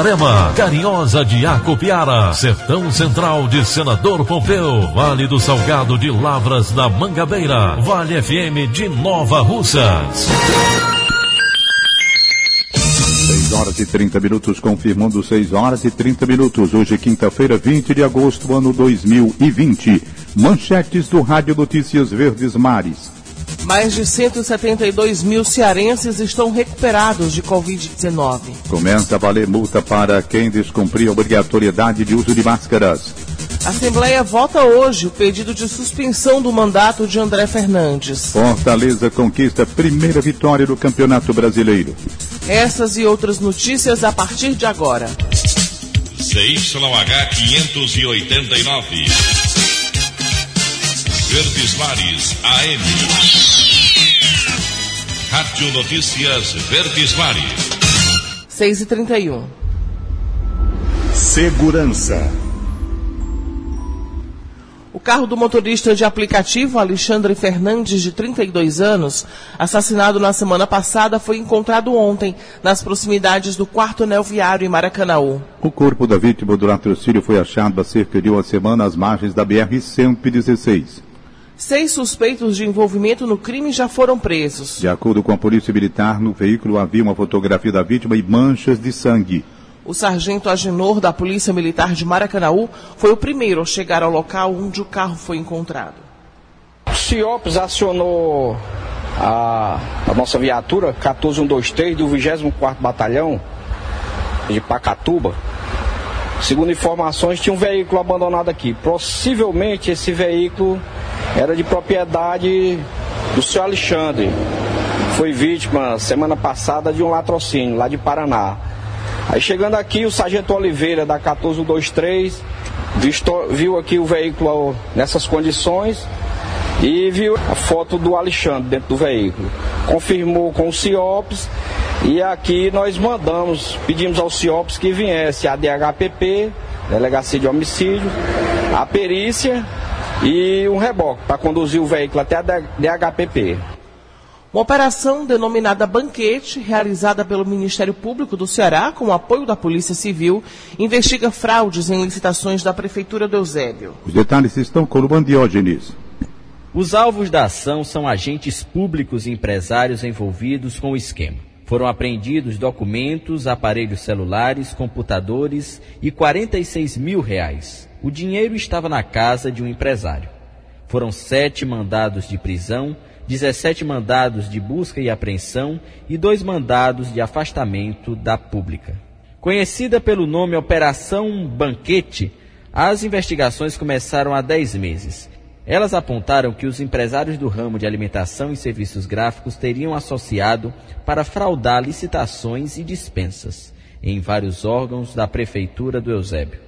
Itarema, Carinhosa de Acopiara, Sertão Central de Senador Pompeu, Vale do Salgado de Lavras da Mangabeira, Vale FM de Nova Russas. 6 horas e 30 minutos, confirmando 6 horas e 30 minutos. Hoje, quinta-feira, 20 de agosto, ano 2020. Manchetes do Rádio Notícias Verdes Mares. Mais de 172 mil cearenses estão recuperados de Covid-19. Começa a valer multa para quem descumprir a obrigatoriedade de uso de máscaras. A Assembleia vota hoje o pedido de suspensão do mandato de André Fernandes. Fortaleza conquista a primeira vitória do Campeonato Brasileiro. Essas e outras notícias a partir de agora. CYH 589. Verdes Mares AM. Rádio Notícias Verdes Mares. 6 e 31 Segurança. O carro do motorista de aplicativo Alexandre Fernandes, de 32 anos, assassinado na semana passada, foi encontrado ontem nas proximidades do quarto anel viário em Maracanaú. O corpo da vítima do latrocínio foi achado há cerca de uma semana às margens da BR-116. Seis suspeitos de envolvimento no crime já foram presos. De acordo com a Polícia Militar, no veículo havia uma fotografia da vítima e manchas de sangue. O sargento Agenor da Polícia Militar de Maracanaú foi o primeiro a chegar ao local onde o carro foi encontrado. O CIOPS acionou a, a nossa viatura 14123 do 24º Batalhão de Pacatuba. Segundo informações, tinha um veículo abandonado aqui. Possivelmente esse veículo era de propriedade do senhor Alexandre. Foi vítima semana passada de um latrocínio lá de Paraná. Aí chegando aqui, o sargento Oliveira da 1423 visto, viu aqui o veículo nessas condições e viu a foto do Alexandre dentro do veículo. Confirmou com o CIOPS e aqui nós mandamos, pedimos ao CIOPS que viesse a DHPP, Delegacia de Homicídio, a perícia e um reboque para conduzir o veículo até a DHPP. Uma operação denominada Banquete, realizada pelo Ministério Público do Ceará, com o apoio da Polícia Civil, investiga fraudes em licitações da Prefeitura do Eusébio. Os detalhes estão com o Bandiógenes. Os alvos da ação são agentes públicos e empresários envolvidos com o esquema. Foram apreendidos documentos, aparelhos celulares, computadores e 46 mil reais. O dinheiro estava na casa de um empresário. Foram sete mandados de prisão, 17 mandados de busca e apreensão e dois mandados de afastamento da pública. Conhecida pelo nome Operação Banquete, as investigações começaram há 10 meses. Elas apontaram que os empresários do ramo de alimentação e serviços gráficos teriam associado para fraudar licitações e dispensas em vários órgãos da Prefeitura do Eusébio.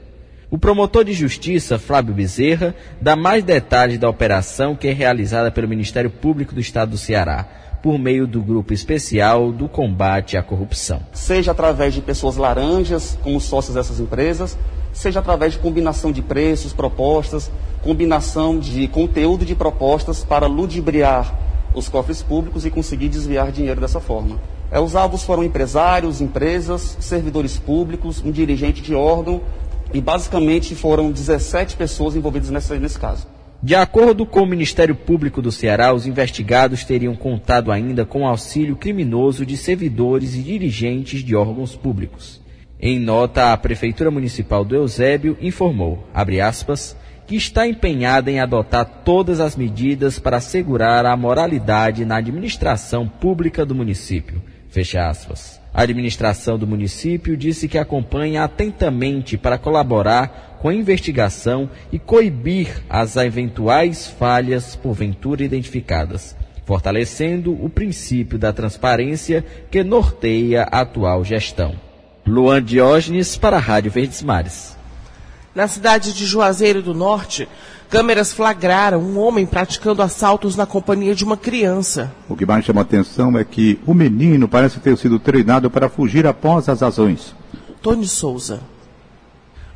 O promotor de justiça, Flávio Bezerra, dá mais detalhes da operação que é realizada pelo Ministério Público do Estado do Ceará, por meio do Grupo Especial do Combate à Corrupção. Seja através de pessoas laranjas, como sócios dessas empresas, seja através de combinação de preços, propostas, combinação de conteúdo de propostas para ludibriar os cofres públicos e conseguir desviar dinheiro dessa forma. É, os alvos foram empresários, empresas, servidores públicos, um dirigente de órgão e basicamente foram 17 pessoas envolvidas nessa, nesse caso. De acordo com o Ministério Público do Ceará, os investigados teriam contado ainda com auxílio criminoso de servidores e dirigentes de órgãos públicos. Em nota, a Prefeitura Municipal do Eusébio informou, aspas, que está empenhada em adotar todas as medidas para assegurar a moralidade na administração pública do município. Fecha aspas. A administração do município disse que acompanha atentamente para colaborar com a investigação e coibir as eventuais falhas porventura identificadas, fortalecendo o princípio da transparência que norteia a atual gestão. Luan Diógenes para a Rádio Verdes Mares. Na cidade de Juazeiro do Norte, câmeras flagraram um homem praticando assaltos na companhia de uma criança. O que mais chama atenção é que o menino parece ter sido treinado para fugir após as ações. Tony Souza.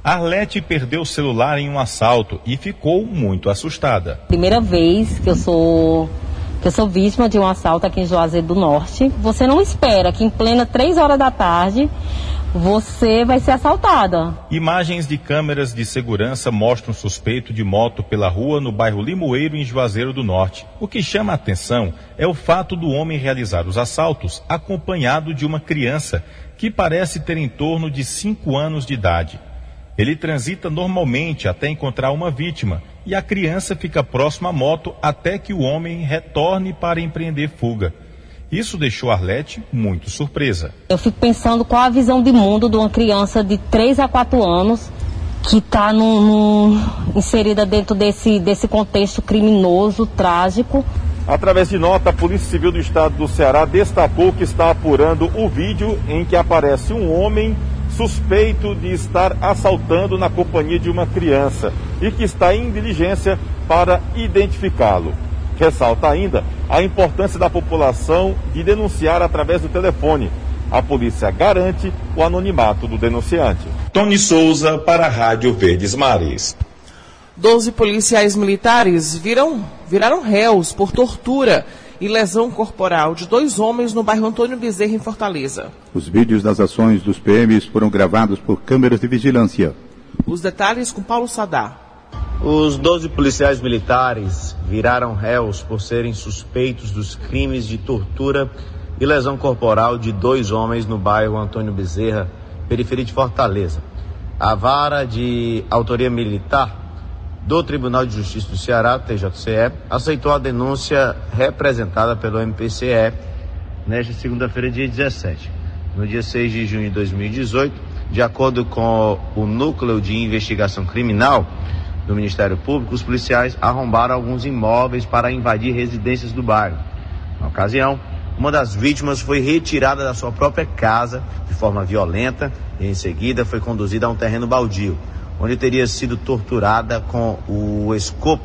Arlete perdeu o celular em um assalto e ficou muito assustada. Primeira vez que eu sou eu sou vítima de um assalto aqui em Juazeiro do Norte. Você não espera que em plena três horas da tarde você vai ser assaltada. Imagens de câmeras de segurança mostram suspeito de moto pela rua no bairro Limoeiro, em Juazeiro do Norte. O que chama a atenção é o fato do homem realizar os assaltos acompanhado de uma criança que parece ter em torno de 5 anos de idade. Ele transita normalmente até encontrar uma vítima e a criança fica próxima à moto até que o homem retorne para empreender fuga. Isso deixou Arlete muito surpresa. Eu fico pensando qual a visão de mundo de uma criança de 3 a 4 anos que está inserida dentro desse, desse contexto criminoso, trágico. Através de nota, a Polícia Civil do Estado do Ceará destacou que está apurando o vídeo em que aparece um homem suspeito de estar assaltando na companhia de uma criança e que está em diligência para identificá-lo. Ressalta ainda a importância da população de denunciar através do telefone. A polícia garante o anonimato do denunciante. Tony Souza para a Rádio Verdes Mares. Doze policiais militares viram, viraram réus por tortura e lesão corporal de dois homens no bairro Antônio Bezerra, em Fortaleza. Os vídeos das ações dos PMs foram gravados por câmeras de vigilância. Os detalhes com Paulo Sadar. Os 12 policiais militares viraram réus por serem suspeitos dos crimes de tortura e lesão corporal de dois homens no bairro Antônio Bezerra, periferia de Fortaleza. A vara de autoria militar do Tribunal de Justiça do Ceará, TJCE, aceitou a denúncia representada pelo MPCE nesta segunda-feira, dia 17. No dia 6 de junho de 2018, de acordo com o Núcleo de Investigação Criminal, do Ministério Público, os policiais arrombaram alguns imóveis para invadir residências do bairro. Na ocasião, uma das vítimas foi retirada da sua própria casa de forma violenta e, em seguida, foi conduzida a um terreno baldio, onde teria sido torturada com o escopo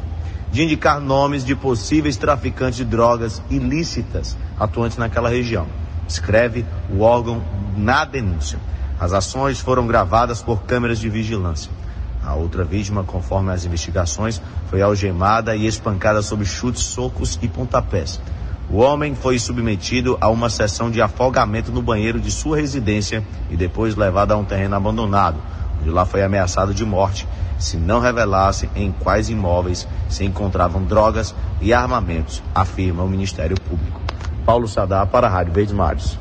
de indicar nomes de possíveis traficantes de drogas ilícitas atuantes naquela região. Escreve o órgão na denúncia. As ações foram gravadas por câmeras de vigilância. A outra vítima, conforme as investigações, foi algemada e espancada sob chutes, socos e pontapés. O homem foi submetido a uma sessão de afogamento no banheiro de sua residência e depois levado a um terreno abandonado, onde lá foi ameaçado de morte se não revelasse em quais imóveis se encontravam drogas e armamentos, afirma o Ministério Público. Paulo Sadar para a Rádio Verdes Mares.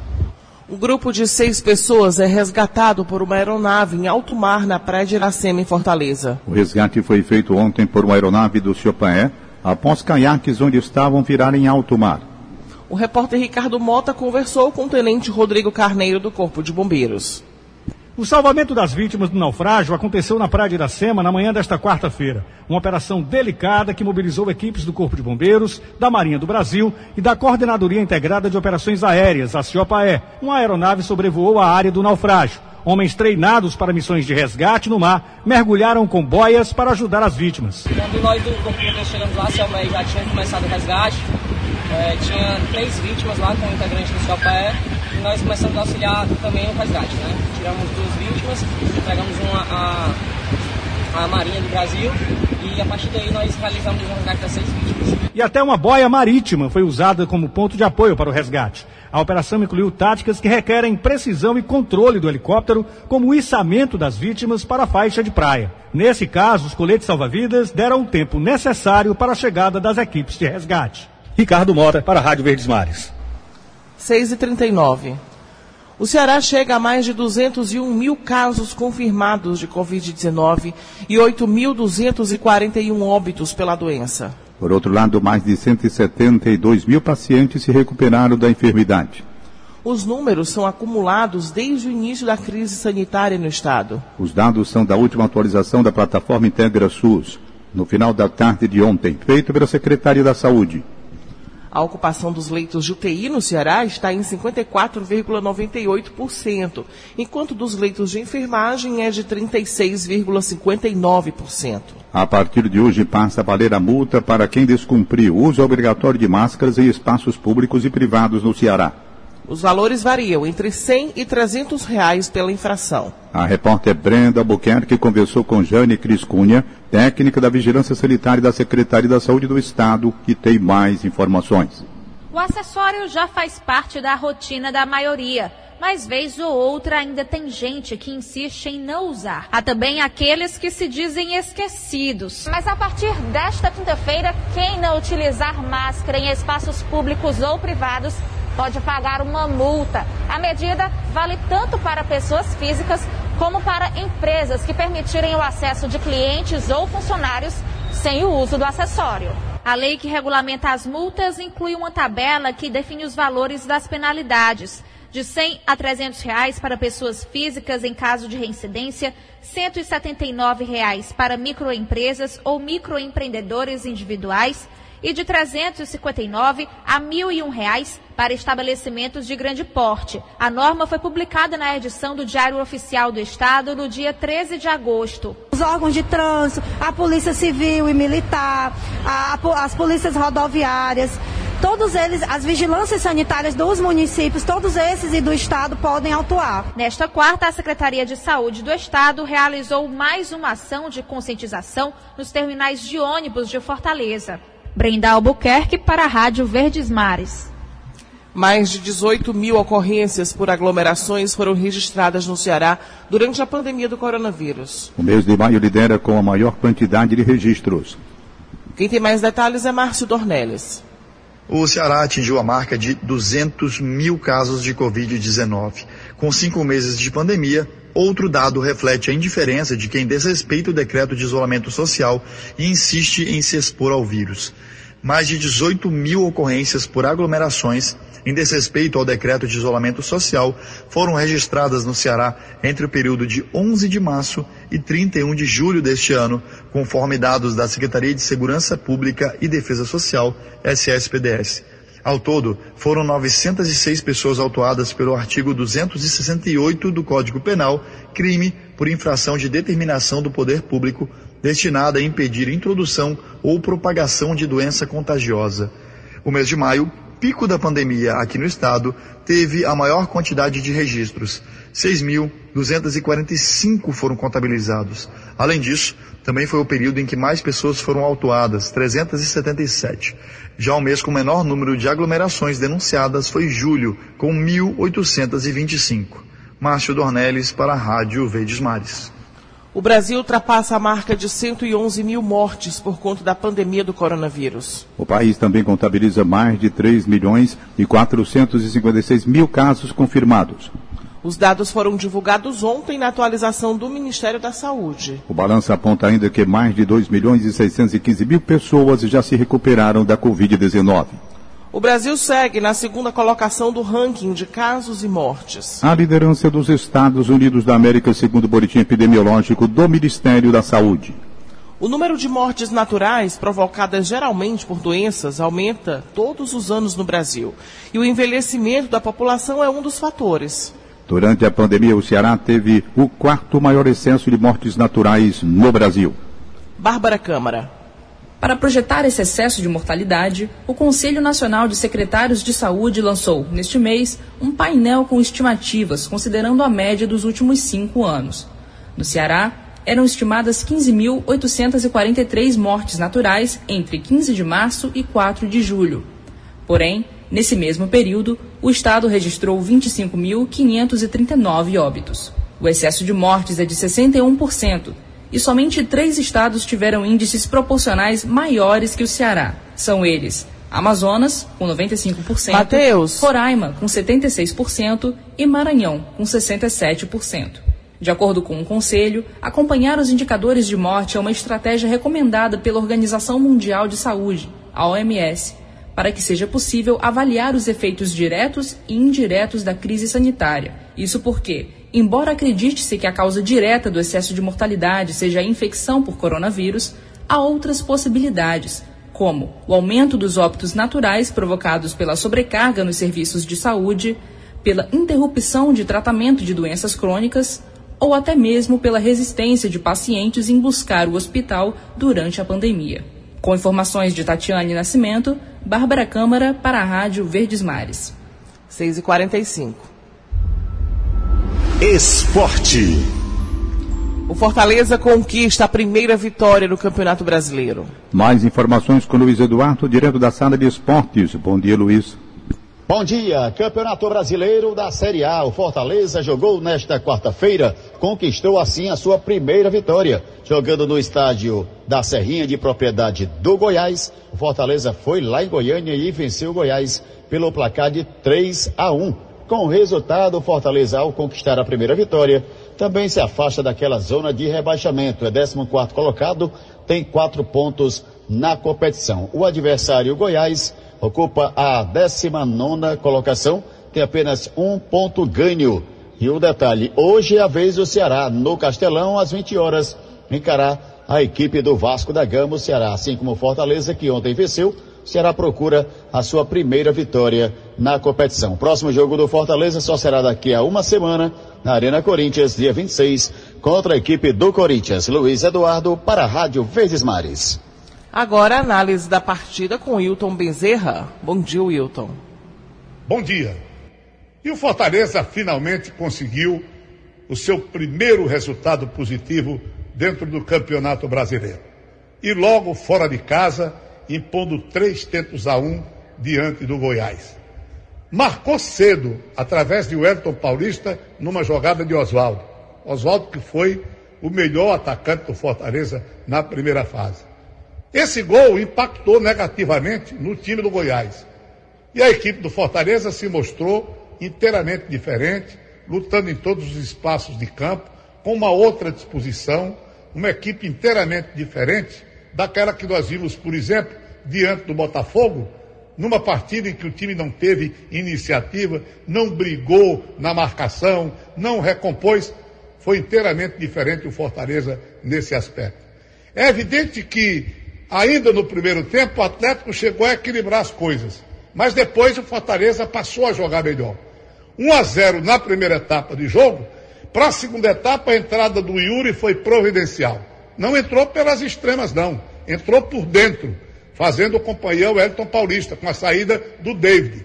Um grupo de seis pessoas é resgatado por uma aeronave em alto mar na praia de Iracema, em Fortaleza. O resgate foi feito ontem por uma aeronave do Chopaé, após caiaques onde estavam virar em alto mar. O repórter Ricardo Mota conversou com o tenente Rodrigo Carneiro do Corpo de Bombeiros. O salvamento das vítimas do naufrágio aconteceu na Praia de Iracema na manhã desta quarta-feira. Uma operação delicada que mobilizou equipes do Corpo de Bombeiros, da Marinha do Brasil e da Coordenadoria Integrada de Operações Aéreas, a CIOPAE. Uma aeronave sobrevoou a área do naufrágio. Homens treinados para missões de resgate no mar mergulharam com boias para ajudar as vítimas. Quando nós do Corpo de Bombeiros chegamos lá, a já tinha começado o resgate. É, tinha três vítimas lá com o integrante do CIOPAE e nós começamos a auxiliar também o resgate, né? Tiramos duas vítimas, entregamos uma a, a Marinha do Brasil e a partir daí nós realizamos o resgate das seis vítimas. E até uma boia marítima foi usada como ponto de apoio para o resgate. A operação incluiu táticas que requerem precisão e controle do helicóptero, como o içamento das vítimas para a faixa de praia. Nesse caso, os coletes salva-vidas deram o tempo necessário para a chegada das equipes de resgate. Ricardo Mota, para a Rádio Verdes Mares. 6 e 39 O Ceará chega a mais de 201 mil casos confirmados de Covid-19 e 8.241 óbitos pela doença. Por outro lado, mais de 172 mil pacientes se recuperaram da enfermidade. Os números são acumulados desde o início da crise sanitária no estado. Os dados são da última atualização da plataforma Integra SUS, no final da tarde de ontem, feito pela Secretaria da Saúde. A ocupação dos leitos de UTI no Ceará está em 54,98%, enquanto dos leitos de enfermagem é de 36,59%. A partir de hoje passa a valer a multa para quem descumprir o uso obrigatório de máscaras em espaços públicos e privados no Ceará. Os valores variam entre 100 e 300 reais pela infração. A repórter Brenda Albuquerque conversou com Jane Cris Cunha, técnica da Vigilância Sanitária da Secretaria da Saúde do Estado, que tem mais informações. O acessório já faz parte da rotina da maioria, mas vez ou outra ainda tem gente que insiste em não usar. Há também aqueles que se dizem esquecidos. Mas a partir desta quinta-feira, quem não utilizar máscara em espaços públicos ou privados pode pagar uma multa. A medida vale tanto para pessoas físicas como para empresas que permitirem o acesso de clientes ou funcionários sem o uso do acessório. A lei que regulamenta as multas inclui uma tabela que define os valores das penalidades. De 100 a 300 reais para pessoas físicas em caso de reincidência, 179 reais para microempresas ou microempreendedores individuais e de 359 a 1.001 reais para estabelecimentos de grande porte. A norma foi publicada na edição do Diário Oficial do Estado no dia 13 de agosto. Os órgãos de trânsito, a Polícia Civil e Militar, a, a, as polícias rodoviárias, todos eles, as vigilâncias sanitárias dos municípios, todos esses e do Estado podem atuar. Nesta quarta, a Secretaria de Saúde do Estado realizou mais uma ação de conscientização nos terminais de ônibus de Fortaleza. Brenda Albuquerque para a Rádio Verdes Mares. Mais de 18 mil ocorrências por aglomerações foram registradas no Ceará durante a pandemia do coronavírus. O mês de maio lidera com a maior quantidade de registros. Quem tem mais detalhes é Márcio Dornelles. O Ceará atingiu a marca de 200 mil casos de Covid-19. Com cinco meses de pandemia, outro dado reflete a indiferença de quem desrespeita o decreto de isolamento social e insiste em se expor ao vírus. Mais de 18 mil ocorrências por aglomerações em desrespeito ao decreto de isolamento social foram registradas no Ceará entre o período de 11 de março e 31 de julho deste ano, conforme dados da Secretaria de Segurança Pública e Defesa Social, SSPDS. Ao todo, foram 906 pessoas autuadas pelo artigo 268 do Código Penal, crime por infração de determinação do poder público destinada a impedir introdução ou propagação de doença contagiosa. O mês de maio, pico da pandemia aqui no estado, teve a maior quantidade de registros. 6.245 foram contabilizados. Além disso, também foi o período em que mais pessoas foram autuadas, 377. Já o mês com menor número de aglomerações denunciadas foi julho, com 1.825. Márcio Dornelles para a Rádio Verdes Mares. O Brasil ultrapassa a marca de 111 mil mortes por conta da pandemia do coronavírus. O país também contabiliza mais de 3 milhões e 456 mil casos confirmados. Os dados foram divulgados ontem na atualização do Ministério da Saúde. O balanço aponta ainda que mais de 2 milhões e 615 mil pessoas já se recuperaram da Covid-19. O Brasil segue na segunda colocação do ranking de casos e mortes. A liderança dos Estados Unidos da América, segundo o boletim epidemiológico do Ministério da Saúde. O número de mortes naturais, provocadas geralmente por doenças, aumenta todos os anos no Brasil. E o envelhecimento da população é um dos fatores. Durante a pandemia, o Ceará teve o quarto maior excesso de mortes naturais no Brasil. Bárbara Câmara. Para projetar esse excesso de mortalidade, o Conselho Nacional de Secretários de Saúde lançou, neste mês, um painel com estimativas, considerando a média dos últimos cinco anos. No Ceará, eram estimadas 15.843 mortes naturais entre 15 de março e 4 de julho. Porém, nesse mesmo período, o Estado registrou 25.539 óbitos. O excesso de mortes é de 61%, e somente três estados tiveram índices proporcionais maiores que o Ceará. São eles Amazonas, com 95%, Mateus. Roraima, com 76% e Maranhão, com 67%. De acordo com o Conselho, acompanhar os indicadores de morte é uma estratégia recomendada pela Organização Mundial de Saúde, a OMS, para que seja possível avaliar os efeitos diretos e indiretos da crise sanitária. Isso porque, embora acredite-se que a causa direta do excesso de mortalidade seja a infecção por coronavírus, há outras possibilidades, como o aumento dos óbitos naturais provocados pela sobrecarga nos serviços de saúde, pela interrupção de tratamento de doenças crônicas ou até mesmo pela resistência de pacientes em buscar o hospital durante a pandemia. Com informações de Tatiane Nascimento, Bárbara Câmara para a Rádio Verdes Mares. 6h45. Esporte. O Fortaleza conquista a primeira vitória no Campeonato Brasileiro. Mais informações com Luiz Eduardo, direto da sala de esportes. Bom dia, Luiz. Bom dia, Campeonato Brasileiro da Série A. O Fortaleza jogou nesta quarta-feira, conquistou assim a sua primeira vitória. Jogando no estádio da Serrinha de propriedade do Goiás, o Fortaleza foi lá em Goiânia e venceu o Goiás pelo placar de 3 a 1. Com o resultado, o Fortaleza, ao conquistar a primeira vitória, também se afasta daquela zona de rebaixamento. É 14 colocado, tem quatro pontos na competição. O adversário Goiás ocupa a 19 colocação, tem apenas um ponto ganho. E o detalhe, hoje é a vez do Ceará, no Castelão, às 20 horas, encarar a equipe do Vasco da Gama, o Ceará, assim como Fortaleza, que ontem venceu, Ceará procura a sua primeira vitória na competição. Próximo jogo do Fortaleza só será daqui a uma semana, na Arena Corinthians, dia 26, contra a equipe do Corinthians. Luiz Eduardo, para a Rádio Verdes Mares. Agora a análise da partida com Wilton Bezerra. Bom dia, Wilton. Bom dia. E o Fortaleza finalmente conseguiu o seu primeiro resultado positivo dentro do Campeonato Brasileiro. E logo fora de casa, impondo três tentos a um diante do Goiás. Marcou cedo, através de Wellington Paulista, numa jogada de Oswaldo. Oswaldo que foi o melhor atacante do Fortaleza na primeira fase. Esse gol impactou negativamente no time do Goiás. E a equipe do Fortaleza se mostrou inteiramente diferente, lutando em todos os espaços de campo, com uma outra disposição, uma equipe inteiramente diferente daquela que nós vimos, por exemplo, diante do Botafogo, numa partida em que o time não teve iniciativa, não brigou na marcação, não recompôs, foi inteiramente diferente o Fortaleza nesse aspecto. É evidente que Ainda no primeiro tempo, o Atlético chegou a equilibrar as coisas. Mas depois o Fortaleza passou a jogar melhor. 1 a 0 na primeira etapa de jogo. Para a segunda etapa, a entrada do Yuri foi providencial. Não entrou pelas extremas, não. Entrou por dentro, fazendo companhia o Elton Paulista, com a saída do David.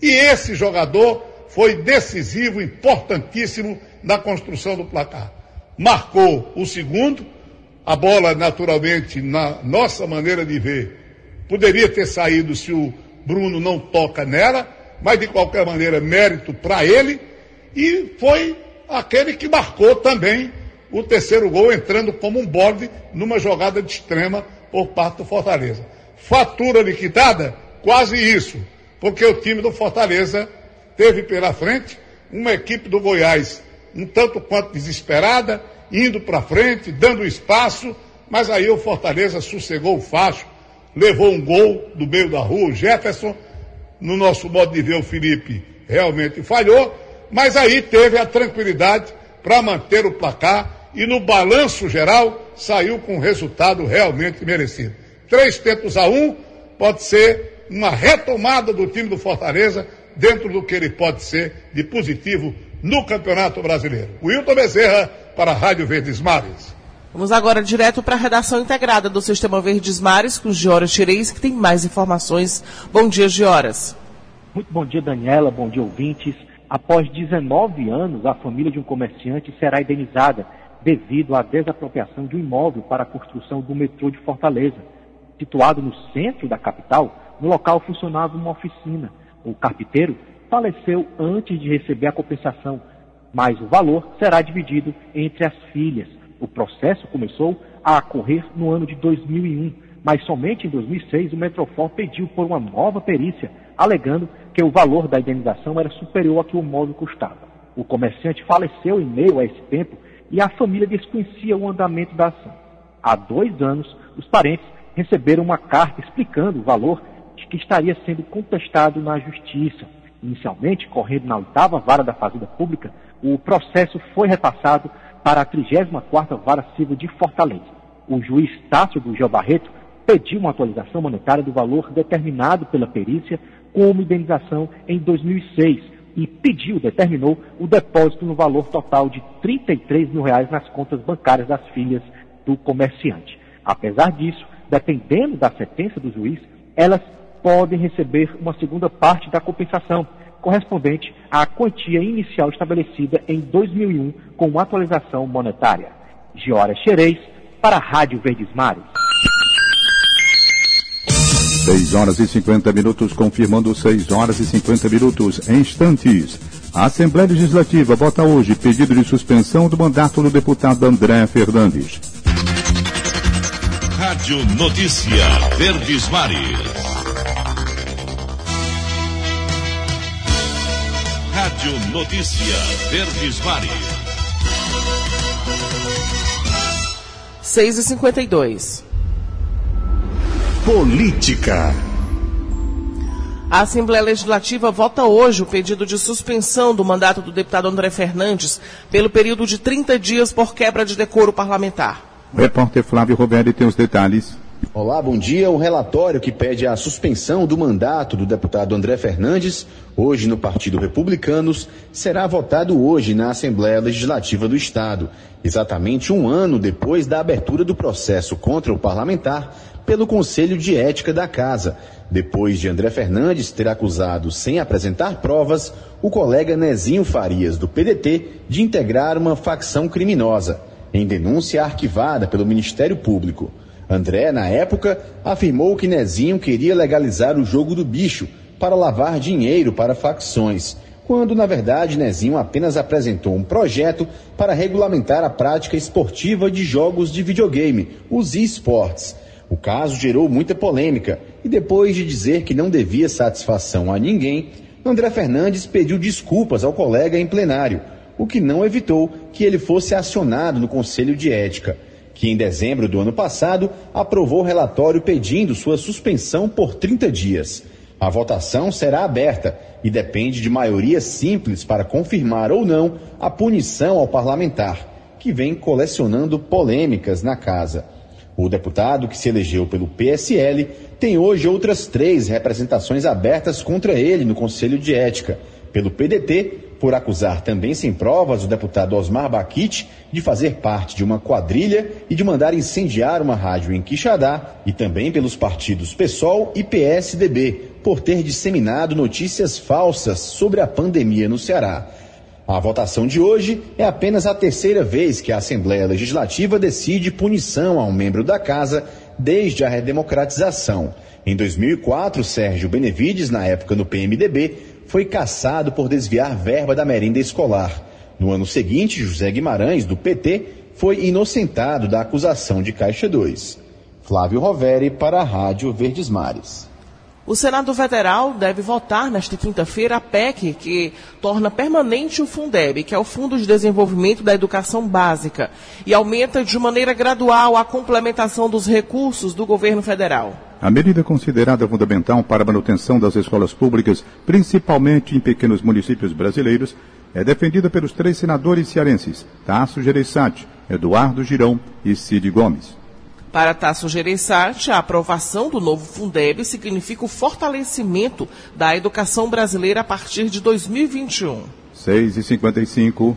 E esse jogador foi decisivo, importantíssimo na construção do placar. Marcou o segundo, a bola, naturalmente, na nossa maneira de ver, poderia ter saído se o Bruno não toca nela, mas de qualquer maneira, mérito para ele. E foi aquele que marcou também o terceiro gol, entrando como um bode numa jogada de extrema por parte do Fortaleza. Fatura liquidada? Quase isso, porque o time do Fortaleza teve pela frente uma equipe do Goiás um tanto quanto desesperada, indo para frente, dando espaço, mas aí o Fortaleza sossegou o facho, levou um gol do meio da rua, o Jefferson, no nosso modo de ver o Felipe realmente falhou, mas aí teve a tranquilidade para manter o placar e no balanço geral saiu com um resultado realmente merecido. Três tentos a um pode ser uma retomada do time do Fortaleza dentro do que ele pode ser de positivo no Campeonato Brasileiro. Wilton Bezerra para a Rádio Verdes Mares. Vamos agora direto para a redação integrada do Sistema Verdes Mares com Gioras Xireis, que tem mais informações. Bom dia, Gioras. Muito bom dia, Daniela. Bom dia, ouvintes. Após 19 anos, a família de um comerciante será indenizada devido à desapropriação de um imóvel para a construção do metrô de Fortaleza. Situado no centro da capital, no local funcionava uma oficina. O carpinteiro faleceu antes de receber a compensação, mas o valor será dividido entre as filhas. O processo começou a ocorrer no ano de 2001, mas somente em 2006 o Metrofor pediu por uma nova perícia, alegando que o valor da indenização era superior ao que o imóvel custava. O comerciante faleceu em meio a esse tempo e a família desconhecia o andamento da ação. Há dois anos, os parentes receberam uma carta explicando o valor de que estaria sendo contestado na Justiça. Inicialmente, correndo na oitava vara da Fazenda Pública, o processo foi repassado para a 34ª Vara Civil de Fortaleza. O juiz Tássio do Barreto pediu uma atualização monetária do valor determinado pela perícia como indenização em 2006 e pediu, determinou, o depósito no valor total de 33 mil reais nas contas bancárias das filhas do comerciante. Apesar disso, dependendo da sentença do juiz, elas podem receber uma segunda parte da compensação, correspondente à quantia inicial estabelecida em 2001 com atualização monetária. Giora Xerez, para a Rádio Verdes Mares. 6 horas e 50 minutos, confirmando 6 horas e 50 minutos. Em instantes, a Assembleia Legislativa vota hoje pedido de suspensão do mandato do deputado André Fernandes. Rádio Notícia Verdes Mares. Rádio Notícia Verdes Mares. 6 e 52 Política. A Assembleia Legislativa vota hoje o pedido de suspensão do mandato do deputado André Fernandes pelo período de 30 dias por quebra de decoro parlamentar. O repórter Flávio Roberto tem os detalhes. Olá, bom dia. O relatório que pede a suspensão do mandato do deputado André Fernandes, hoje no Partido Republicanos, será votado hoje na Assembleia Legislativa do Estado, exatamente um ano depois da abertura do processo contra o parlamentar pelo Conselho de Ética da Casa, depois de André Fernandes ter acusado, sem apresentar provas, o colega Nezinho Farias, do PDT, de integrar uma facção criminosa, em denúncia arquivada pelo Ministério Público. André, na época, afirmou que Nezinho queria legalizar o jogo do bicho para lavar dinheiro para facções, quando, na verdade, Nezinho apenas apresentou um projeto para regulamentar a prática esportiva de jogos de videogame, os esportes o caso gerou muita polêmica e depois de dizer que não devia satisfação a ninguém, André Fernandes pediu desculpas ao colega em plenário, o que não evitou que ele fosse acionado no Conselho de Ética, que em dezembro do ano passado aprovou relatório pedindo sua suspensão por 30 dias. A votação será aberta e depende de maioria simples para confirmar ou não a punição ao parlamentar, que vem colecionando polêmicas na casa. O deputado, que se elegeu pelo PSL, tem hoje outras três representações abertas contra ele no Conselho de Ética. Pelo PDT, por acusar também sem provas o deputado Osmar Baquite de fazer parte de uma quadrilha e de mandar incendiar uma rádio em Quixadá, e também pelos partidos PSOL e PSDB, por ter disseminado notícias falsas sobre a pandemia no Ceará. A votação de hoje é apenas a terceira vez que a Assembleia Legislativa decide punição a um membro da casa desde a redemocratização. Em 2004, Sérgio Benevides, na época no PMDB, foi cassado por desviar verba da merenda escolar. No ano seguinte, José Guimarães, do PT, foi inocentado da acusação de Caixa 2. Flávio Roveri para a Rádio Verdes Mares. O Senado Federal deve votar nesta quinta-feira a PEC que torna permanente o Fundeb, que é o Fundo de Desenvolvimento da Educação Básica, e aumenta de maneira gradual a complementação dos recursos do governo federal. A medida considerada fundamental para a manutenção das escolas públicas, principalmente em pequenos municípios brasileiros, é defendida pelos três senadores cearenses, Tasso Gereissati, Eduardo Girão e Cid Gomes. Para Tasso Gereissati, a aprovação do novo Fundeb significa o fortalecimento da educação brasileira a partir de 2021. 6 e 55.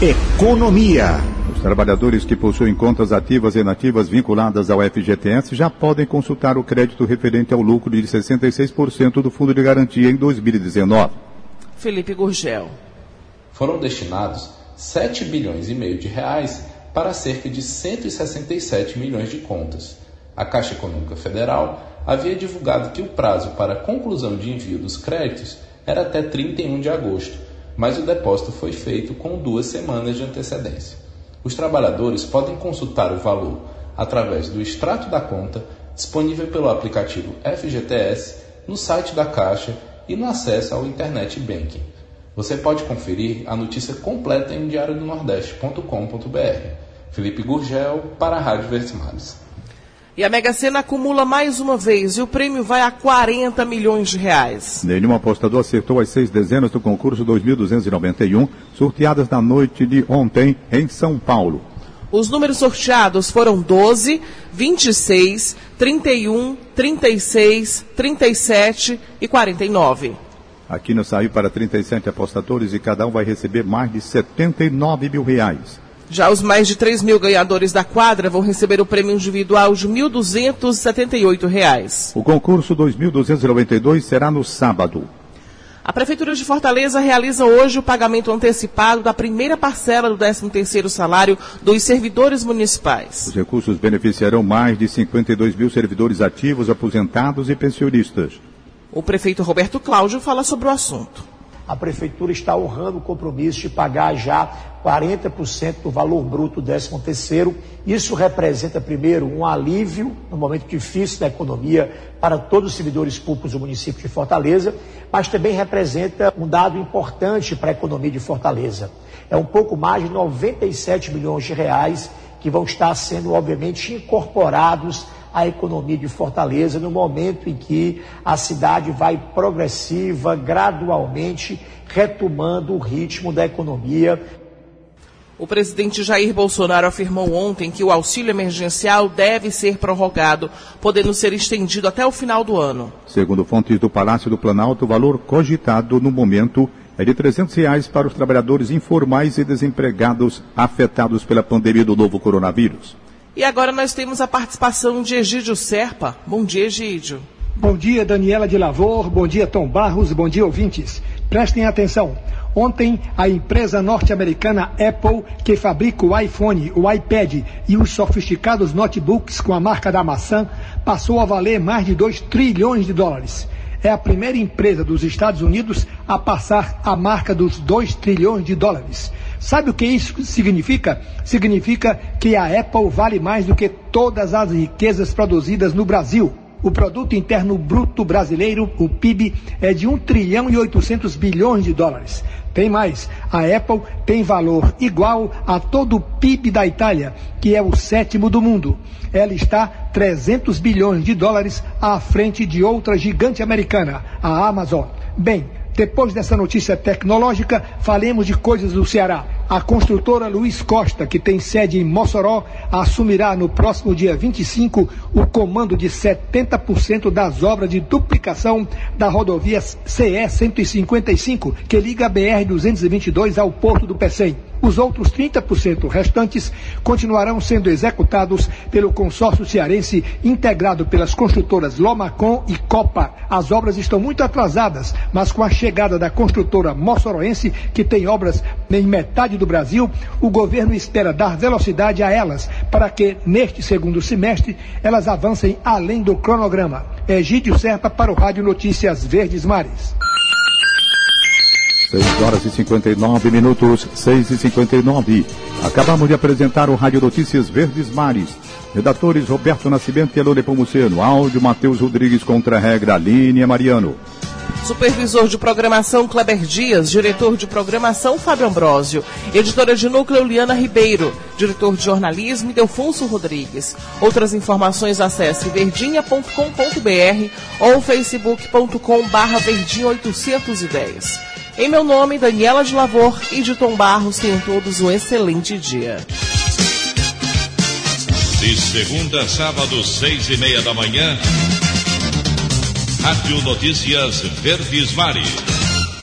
Economia. Os trabalhadores que possuem contas ativas e inativas vinculadas ao FGTS já podem consultar o crédito referente ao lucro de 66% do Fundo de Garantia em 2019. Felipe Gurgel. Foram destinados 7 bilhões e meio de reais para cerca de 167 milhões de contas. A Caixa Econômica Federal havia divulgado que o prazo para conclusão de envio dos créditos era até 31 de agosto, mas o depósito foi feito com duas semanas de antecedência. Os trabalhadores podem consultar o valor através do extrato da conta disponível pelo aplicativo FGTS no site da Caixa e no acesso ao Internet Banking. Você pode conferir a notícia completa em diariodonordeste.com.br. Felipe Gurgel para a Rádio Verdes E a Mega Sena acumula mais uma vez e o prêmio vai a 40 milhões de reais. Nenhum apostador acertou as seis dezenas do concurso 2291, sorteadas na noite de ontem em São Paulo. Os números sorteados foram 12, 26, 31, 36, 37 e 49. Aqui no saiu para 37 apostadores e cada um vai receber mais de 79 mil reais. Já os mais de 3 mil ganhadores da quadra vão receber o prêmio individual de R$ 1.278. O concurso 2292 será no sábado. A Prefeitura de Fortaleza realiza hoje o pagamento antecipado da primeira parcela do 13º salário dos servidores municipais. Os recursos beneficiarão mais de 52 mil servidores ativos, aposentados e pensionistas. O prefeito Roberto Cláudio fala sobre o assunto a Prefeitura está honrando o compromisso de pagar já 40% do valor bruto do 13 terceiro. Isso representa, primeiro, um alívio no momento difícil da economia para todos os servidores públicos do município de Fortaleza, mas também representa um dado importante para a economia de Fortaleza. É um pouco mais de 97 milhões de reais que vão estar sendo, obviamente, incorporados à economia de Fortaleza no momento em que a cidade vai progressiva, gradualmente retomando o ritmo da economia. O presidente Jair Bolsonaro afirmou ontem que o auxílio emergencial deve ser prorrogado, podendo ser estendido até o final do ano. Segundo fontes do Palácio do Planalto, o valor cogitado no momento é de 300 reais para os trabalhadores informais e desempregados afetados pela pandemia do novo coronavírus. E agora nós temos a participação de Egídio Serpa. Bom dia, Egídio. Bom dia, Daniela de Lavor. Bom dia, Tom Barros. Bom dia, ouvintes. Prestem atenção. Ontem, a empresa norte-americana Apple, que fabrica o iPhone, o iPad e os sofisticados notebooks com a marca da maçã, passou a valer mais de 2 trilhões de dólares. É a primeira empresa dos Estados Unidos a passar a marca dos 2 trilhões de dólares. Sabe o que isso significa? Significa que a Apple vale mais do que todas as riquezas produzidas no Brasil. O produto interno bruto brasileiro, o PIB, é de 1 trilhão e 800 bilhões de dólares. Tem mais, a Apple tem valor igual a todo o PIB da Itália, que é o sétimo do mundo. Ela está 300 bilhões de dólares à frente de outra gigante americana, a Amazon. Bem, depois dessa notícia tecnológica, falemos de coisas do Ceará. A construtora Luiz Costa, que tem sede em Mossoró, assumirá no próximo dia 25 o comando de 70% das obras de duplicação da rodovia CE 155, que liga a BR 222 ao Porto do Pecém. Os outros 30% restantes continuarão sendo executados pelo consórcio cearense integrado pelas construtoras Lomacon e Copa. As obras estão muito atrasadas, mas com a chegada da construtora moçoroense, que tem obras em metade do Brasil, o governo espera dar velocidade a elas para que, neste segundo semestre, elas avancem além do cronograma. Egídio Serpa para o Rádio Notícias Verdes Mares. 6 horas e 59 minutos, 6 e 59. Acabamos de apresentar o Rádio Notícias Verdes Mares. Redatores Roberto Nascimento e Elone Pomuceno. Áudio Matheus Rodrigues contra a regra Aline Mariano. Supervisor de programação Kleber Dias, diretor de programação Fábio Ambrosio, editora de núcleo Liana Ribeiro, diretor de jornalismo Delfonso Rodrigues. Outras informações acesse verdinha.com.br ou facebook.com barra verdinha 810. Em meu nome, Daniela de Lavor e de Tom Barros, tenham todos um excelente dia. De segunda a sábado, seis e meia da manhã, Rádio Notícias Verdes Mares.